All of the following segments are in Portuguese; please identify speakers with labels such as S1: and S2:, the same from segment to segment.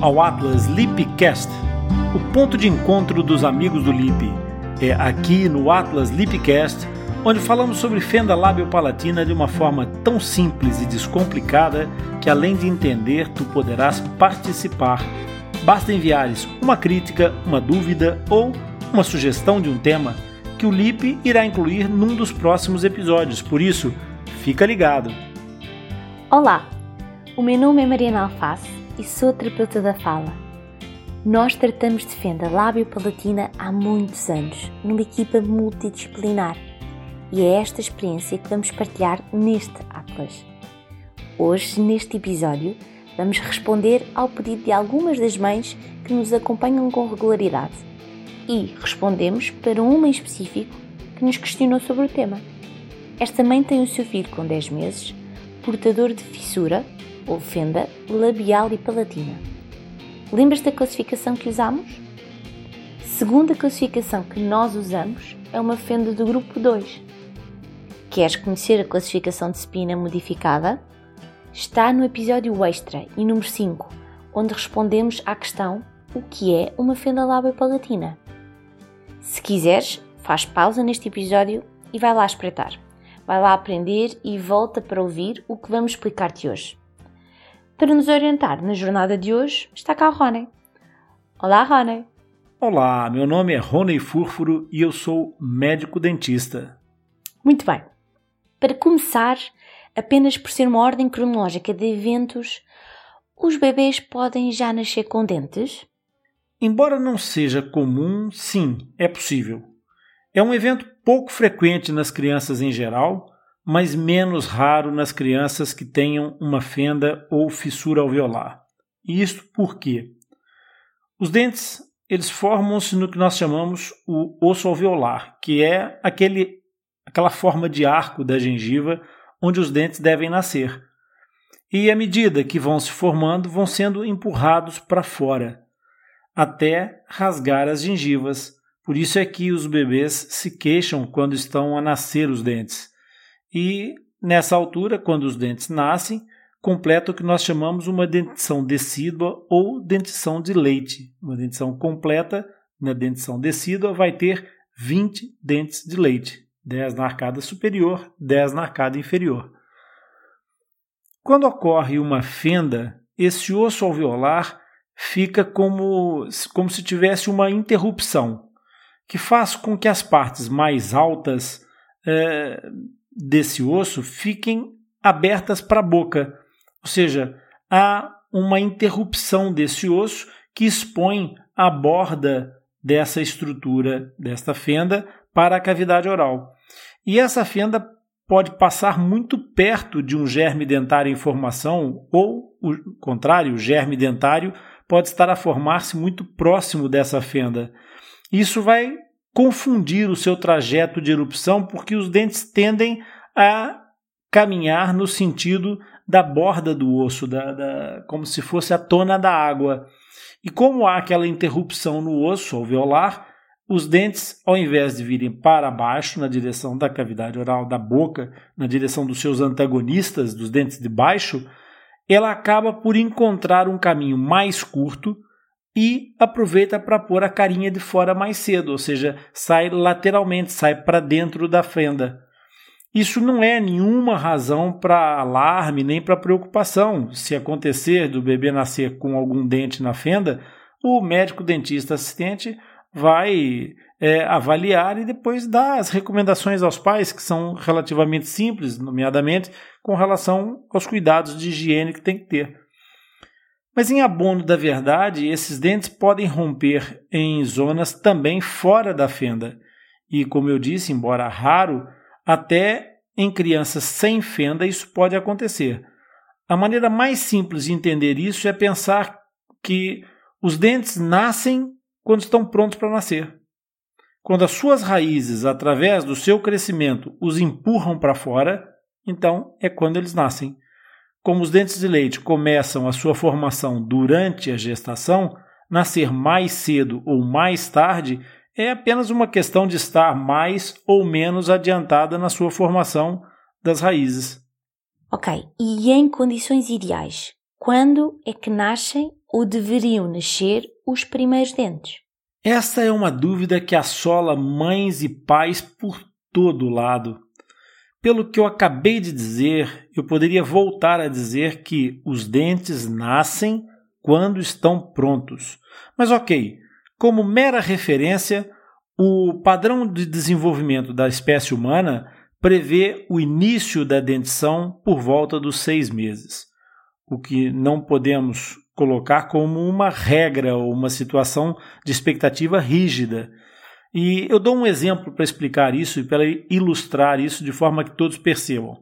S1: ao Atlas Lipcast, o ponto de encontro dos amigos do Lip. É aqui no Atlas Lipcast onde falamos sobre fenda lábio-palatina de uma forma tão simples e descomplicada que além de entender, tu poderás participar. Basta enviares uma crítica, uma dúvida ou uma sugestão de um tema que o Lip irá incluir num dos próximos episódios. Por isso, fica ligado.
S2: Olá, o meu nome é Mariana Alface e sou da fala. Nós tratamos de fenda lábio-palatina há muitos anos, numa equipa multidisciplinar, e é esta experiência que vamos partilhar neste Atlas. Hoje, neste episódio, vamos responder ao pedido de algumas das mães que nos acompanham com regularidade e respondemos para uma em específico que nos questionou sobre o tema. Esta mãe tem o seu filho com 10 meses, portador de fissura ou fenda labial e palatina. Lembras da classificação que usamos? Segundo a classificação que nós usamos, é uma fenda do grupo 2. Queres conhecer a classificação de spina modificada? Está no episódio extra e número 5, onde respondemos à questão o que é uma fenda lábio palatina. Se quiseres, faz pausa neste episódio e vai lá espreitar. Vai lá aprender e volta para ouvir o que vamos explicar-te hoje. Para nos orientar na jornada de hoje, está cá o Rony. Olá, Rony.
S1: Olá, meu nome é Rony Fúrfuro e eu sou médico dentista.
S2: Muito bem. Para começar, apenas por ser uma ordem cronológica de eventos, os bebês podem já nascer com dentes?
S1: Embora não seja comum, sim, é possível. É um evento pouco frequente nas crianças em geral, mas menos raro nas crianças que tenham uma fenda ou fissura alveolar. E isto por quê? Os dentes eles formam-se no que nós chamamos o osso alveolar, que é aquele, aquela forma de arco da gengiva onde os dentes devem nascer. E à medida que vão se formando, vão sendo empurrados para fora, até rasgar as gengivas. Por isso é que os bebês se queixam quando estão a nascer os dentes. E nessa altura, quando os dentes nascem, completa o que nós chamamos uma dentição decídua ou dentição de leite. Uma dentição completa, na dentição decídua, vai ter 20 dentes de leite, 10 na arcada superior, 10 na arcada inferior. Quando ocorre uma fenda, esse osso alveolar fica como, como se tivesse uma interrupção, que faz com que as partes mais altas eh, desse osso fiquem abertas para a boca, ou seja, há uma interrupção desse osso que expõe a borda dessa estrutura, desta fenda, para a cavidade oral. E essa fenda pode passar muito perto de um germe dentário em formação, ou o contrário, o germe dentário pode estar a formar-se muito próximo dessa fenda. Isso vai confundir o seu trajeto de erupção, porque os dentes tendem a caminhar no sentido da borda do osso, da, da, como se fosse a tona da água. E como há aquela interrupção no osso alveolar, os dentes, ao invés de virem para baixo, na direção da cavidade oral da boca, na direção dos seus antagonistas, dos dentes de baixo, ela acaba por encontrar um caminho mais curto e aproveita para pôr a carinha de fora mais cedo, ou seja, sai lateralmente, sai para dentro da fenda. Isso não é nenhuma razão para alarme nem para preocupação. Se acontecer do bebê nascer com algum dente na fenda, o médico dentista assistente vai é, avaliar e depois dar as recomendações aos pais, que são relativamente simples, nomeadamente com relação aos cuidados de higiene que tem que ter. Mas em abono da verdade, esses dentes podem romper em zonas também fora da fenda. E como eu disse, embora raro, até em crianças sem fenda isso pode acontecer. A maneira mais simples de entender isso é pensar que os dentes nascem quando estão prontos para nascer. Quando as suas raízes, através do seu crescimento, os empurram para fora, então é quando eles nascem. Como os dentes de leite começam a sua formação durante a gestação, nascer mais cedo ou mais tarde é apenas uma questão de estar mais ou menos adiantada na sua formação das raízes.
S2: Ok, e em condições ideais, quando é que nascem ou deveriam nascer os primeiros dentes?
S1: Esta é uma dúvida que assola mães e pais por todo lado. Pelo que eu acabei de dizer, eu poderia voltar a dizer que os dentes nascem quando estão prontos. Mas ok, como mera referência, o padrão de desenvolvimento da espécie humana prevê o início da dentição por volta dos seis meses, o que não podemos colocar como uma regra ou uma situação de expectativa rígida. E eu dou um exemplo para explicar isso e para ilustrar isso de forma que todos percebam.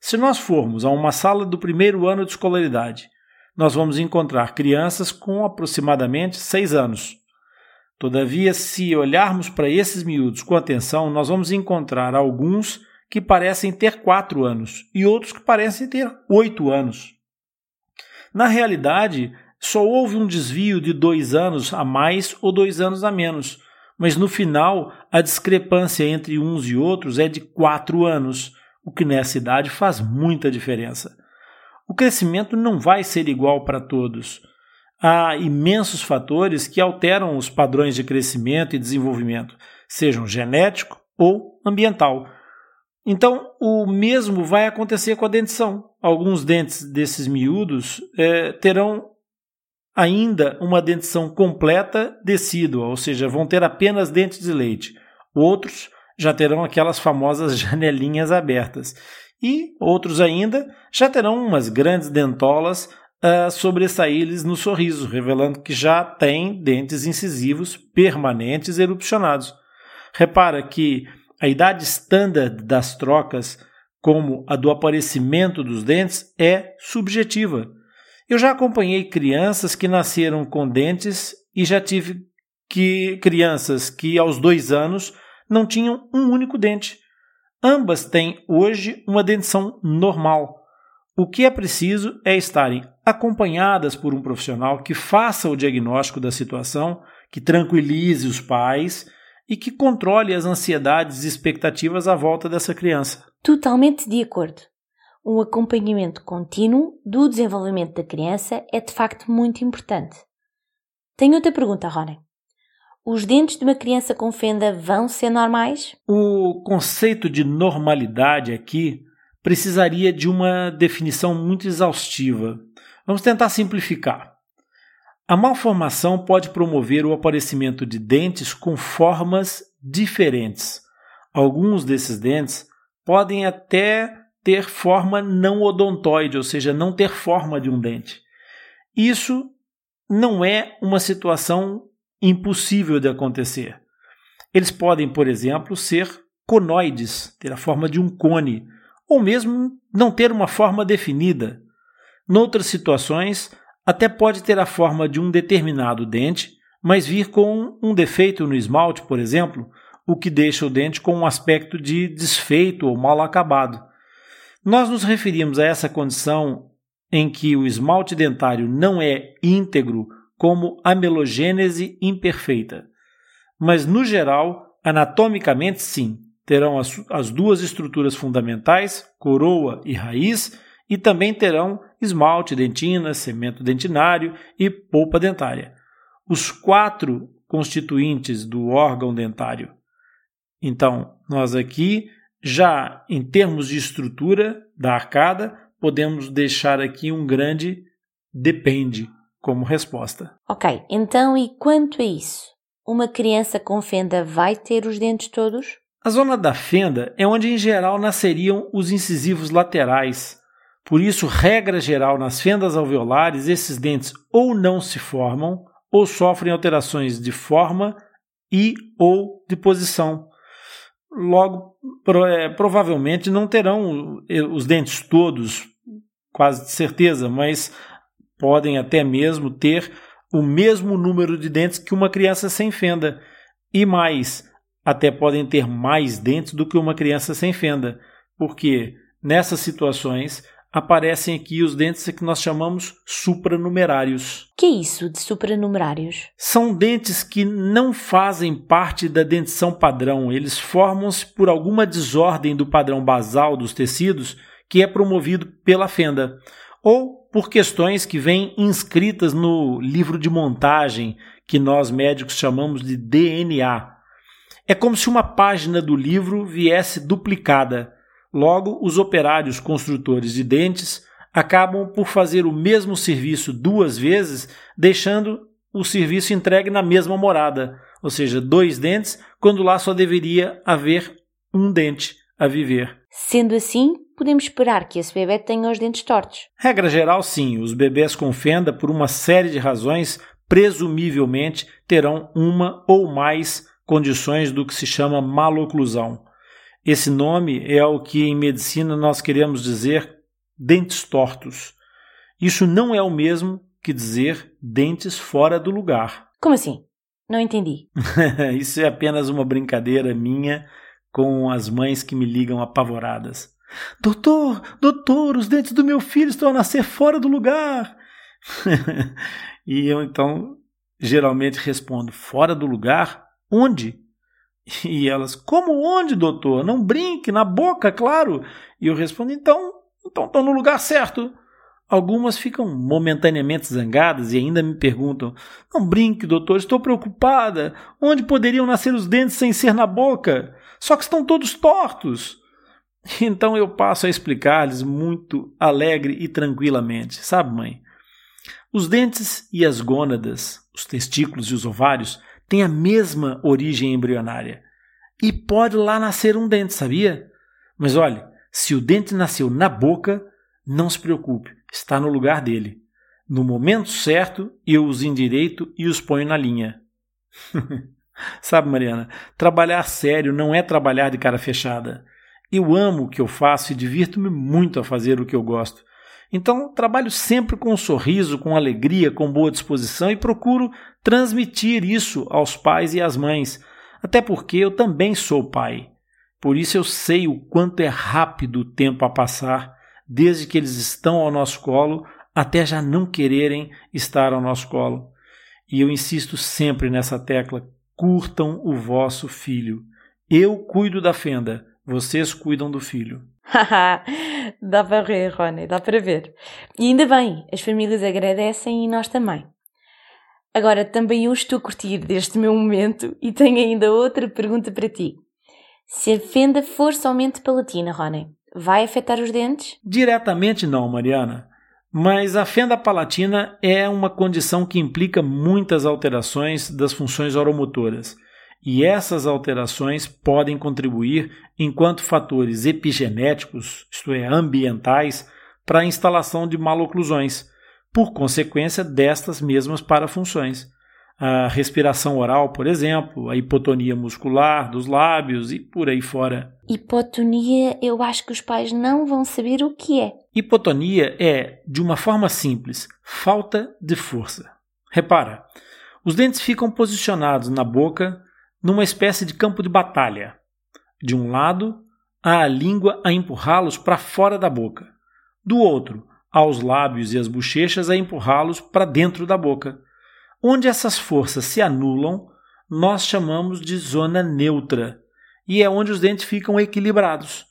S1: Se nós formos a uma sala do primeiro ano de escolaridade, nós vamos encontrar crianças com aproximadamente seis anos. Todavia, se olharmos para esses miúdos com atenção, nós vamos encontrar alguns que parecem ter quatro anos e outros que parecem ter oito anos. Na realidade, só houve um desvio de dois anos a mais ou dois anos a menos, mas no final a discrepância entre uns e outros é de quatro anos, o que nessa idade faz muita diferença. O crescimento não vai ser igual para todos. Há imensos fatores que alteram os padrões de crescimento e desenvolvimento, sejam genético ou ambiental. Então, o mesmo vai acontecer com a dentição. Alguns dentes desses miúdos é, terão ainda uma dentição completa decídua, ou seja, vão ter apenas dentes de leite. Outros já terão aquelas famosas janelinhas abertas. E outros ainda já terão umas grandes dentolas a sobressair-lhes no sorriso, revelando que já têm dentes incisivos permanentes erupcionados. Repara que a idade standard das trocas, como a do aparecimento dos dentes, é subjetiva. Eu já acompanhei crianças que nasceram com dentes e já tive que crianças que aos dois anos não tinham um único dente. Ambas têm hoje uma dentição normal. O que é preciso é estarem acompanhadas por um profissional que faça o diagnóstico da situação, que tranquilize os pais e que controle as ansiedades e expectativas à volta dessa criança.
S2: Totalmente de acordo. Um acompanhamento contínuo do desenvolvimento da criança é de facto muito importante. Tenho outra pergunta, Ronen. Os dentes de uma criança com fenda vão ser normais?
S1: O conceito de normalidade aqui precisaria de uma definição muito exaustiva. Vamos tentar simplificar. A malformação pode promover o aparecimento de dentes com formas diferentes. Alguns desses dentes podem até ter forma não odontoide, ou seja, não ter forma de um dente. Isso não é uma situação impossível de acontecer. Eles podem, por exemplo, ser conoides, ter a forma de um cone, ou mesmo não ter uma forma definida. Noutras situações, até pode ter a forma de um determinado dente, mas vir com um defeito no esmalte, por exemplo, o que deixa o dente com um aspecto de desfeito ou mal acabado. Nós nos referimos a essa condição em que o esmalte dentário não é íntegro como amelogênese imperfeita. Mas, no geral, anatomicamente sim, terão as, as duas estruturas fundamentais, coroa e raiz, e também terão esmalte, dentina, cemento dentinário e polpa dentária. Os quatro constituintes do órgão dentário. Então, nós aqui, já em termos de estrutura da arcada, podemos deixar aqui um grande depende como resposta.
S2: Ok, então e quanto a isso? Uma criança com fenda vai ter os dentes todos?
S1: A zona da fenda é onde em geral nasceriam os incisivos laterais, por isso, regra geral, nas fendas alveolares, esses dentes ou não se formam ou sofrem alterações de forma e ou de posição. Logo, é, provavelmente não terão os dentes todos, quase de certeza, mas podem até mesmo ter o mesmo número de dentes que uma criança sem fenda. E mais, até podem ter mais dentes do que uma criança sem fenda, porque nessas situações aparecem aqui os dentes que nós chamamos supranumerários.
S2: Que é isso de supranumerários?
S1: São dentes que não fazem parte da dentição padrão, eles formam-se por alguma desordem do padrão basal dos tecidos que é promovido pela fenda, ou por questões que vêm inscritas no livro de montagem que nós médicos chamamos de DNA. É como se uma página do livro viesse duplicada. Logo, os operários construtores de dentes acabam por fazer o mesmo serviço duas vezes, deixando o serviço entregue na mesma morada, ou seja, dois dentes, quando lá só deveria haver um dente a viver.
S2: Sendo assim, podemos esperar que esse bebê tenha os dentes tortos.
S1: Regra geral, sim. Os bebês com fenda, por uma série de razões, presumivelmente terão uma ou mais condições do que se chama maloclusão. Esse nome é o que em medicina nós queremos dizer dentes tortos. Isso não é o mesmo que dizer dentes fora do lugar.
S2: Como assim? Não entendi.
S1: Isso é apenas uma brincadeira minha com as mães que me ligam apavoradas. Doutor, doutor, os dentes do meu filho estão a nascer fora do lugar. e eu então geralmente respondo: fora do lugar? Onde? E elas: como onde, doutor? Não brinque, na boca, claro. E eu respondo: então, então estão no lugar certo. Algumas ficam momentaneamente zangadas e ainda me perguntam: Não brinque, doutor, estou preocupada. Onde poderiam nascer os dentes sem ser na boca? Só que estão todos tortos. Então eu passo a explicar-lhes muito alegre e tranquilamente. Sabe, mãe? Os dentes e as gônadas, os testículos e os ovários, têm a mesma origem embrionária. E pode lá nascer um dente, sabia? Mas olhe, se o dente nasceu na boca, não se preocupe está no lugar dele. No momento certo, eu os endireito e os ponho na linha. Sabe, Mariana, trabalhar sério não é trabalhar de cara fechada. Eu amo o que eu faço e divirto-me muito a fazer o que eu gosto. Então, trabalho sempre com um sorriso, com alegria, com boa disposição e procuro transmitir isso aos pais e às mães, até porque eu também sou pai. Por isso eu sei o quanto é rápido o tempo a passar desde que eles estão ao nosso colo até já não quererem estar ao nosso colo. E eu insisto sempre nessa tecla: curtam o vosso filho. Eu cuido da fenda, vocês cuidam do filho.
S2: dá para ver, Rony, dá para ver. E ainda bem, as famílias agradecem e nós também. Agora, também eu estou a curtir deste meu momento e tenho ainda outra pergunta para ti. Se a fenda for somente palatina, Rony, vai afetar os dentes?
S1: Diretamente não, Mariana. Mas a fenda palatina é uma condição que implica muitas alterações das funções oromotoras. E essas alterações podem contribuir enquanto fatores epigenéticos, isto é, ambientais, para a instalação de maloclusões, por consequência destas mesmas parafunções a respiração oral, por exemplo, a hipotonia muscular dos lábios e por aí fora.
S2: Hipotonia, eu acho que os pais não vão saber o que é.
S1: Hipotonia é, de uma forma simples, falta de força. Repara, os dentes ficam posicionados na boca numa espécie de campo de batalha. De um lado, há a língua a empurrá-los para fora da boca. Do outro, há os lábios e as bochechas a empurrá-los para dentro da boca. Onde essas forças se anulam, nós chamamos de zona neutra, e é onde os dentes ficam equilibrados.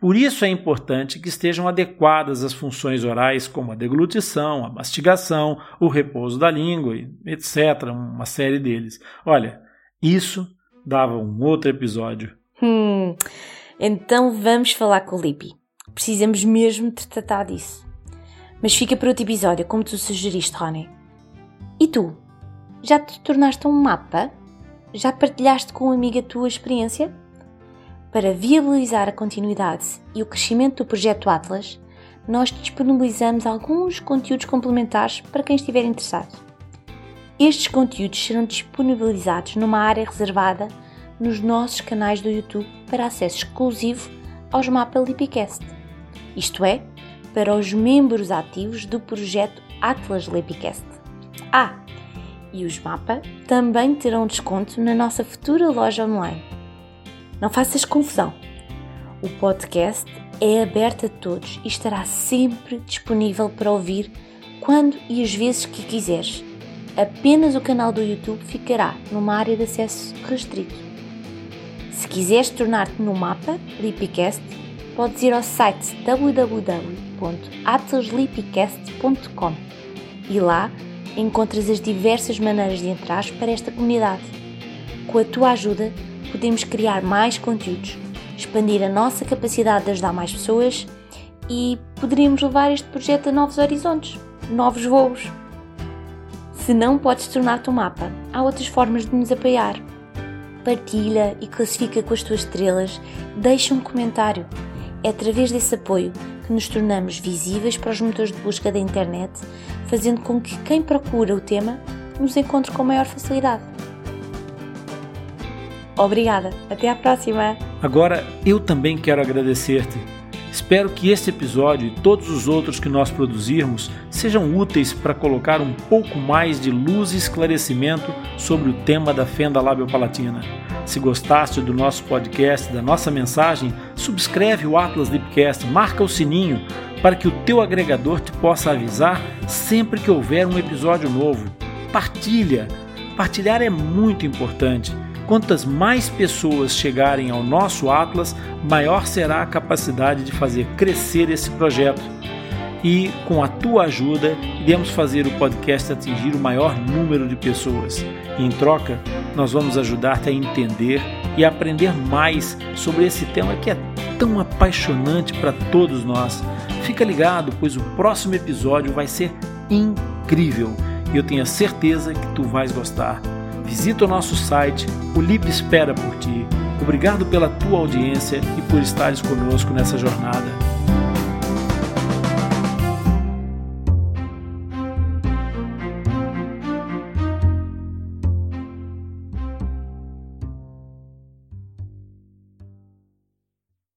S1: Por isso é importante que estejam adequadas as funções orais, como a deglutição, a mastigação, o repouso da língua, etc. Uma série deles. Olha, isso dava um outro episódio.
S2: Hum, então vamos falar com o Lipi. Precisamos mesmo de tratar disso. Mas fica para outro episódio, como tu sugeriste, Rony. E tu? Já te tornaste um mapa? Já partilhaste com um amigo a tua experiência? Para viabilizar a continuidade e o crescimento do projeto Atlas, nós disponibilizamos alguns conteúdos complementares para quem estiver interessado. Estes conteúdos serão disponibilizados numa área reservada nos nossos canais do YouTube para acesso exclusivo aos Mapa Lipicast, isto é, para os membros ativos do projeto Atlas Lipicast. Ah, e os MAPA também terão desconto na nossa futura loja online. Não faças confusão. O podcast é aberto a todos e estará sempre disponível para ouvir quando e as vezes que quiseres. Apenas o canal do YouTube ficará numa área de acesso restrito. Se quiseres tornar-te no mapa Lipicast, podes ir ao site www.atlaslipicast.com e lá encontras as diversas maneiras de entrar para esta comunidade. Com a tua ajuda, podemos criar mais conteúdos, expandir a nossa capacidade de ajudar mais pessoas e poderíamos levar este projeto a novos horizontes, novos voos. Se não podes tornar-te um mapa, há outras formas de nos apoiar. Partilha e classifica com as tuas estrelas, deixa um comentário. É através desse apoio que nos tornamos visíveis para os motores de busca da internet, fazendo com que quem procura o tema nos encontre com maior facilidade. Obrigada, até à próxima!
S1: Agora eu também quero agradecer-te Espero que este episódio e todos os outros que nós produzirmos sejam úteis para colocar um pouco mais de luz e esclarecimento sobre o tema da fenda labiopalatina. Se gostaste do nosso podcast, da nossa mensagem, subscreve o Atlas Lipcast, marca o sininho para que o teu agregador te possa avisar sempre que houver um episódio novo. Partilha! Partilhar é muito importante Quantas mais pessoas chegarem ao nosso Atlas, maior será a capacidade de fazer crescer esse projeto. E com a tua ajuda, iremos fazer o podcast atingir o maior número de pessoas. E, em troca, nós vamos ajudar-te a entender e aprender mais sobre esse tema que é tão apaixonante para todos nós. Fica ligado, pois o próximo episódio vai ser incrível e eu tenho certeza que tu vais gostar. Visita o nosso site, o LIP espera por ti. Obrigado pela tua audiência e por estares conosco nessa jornada.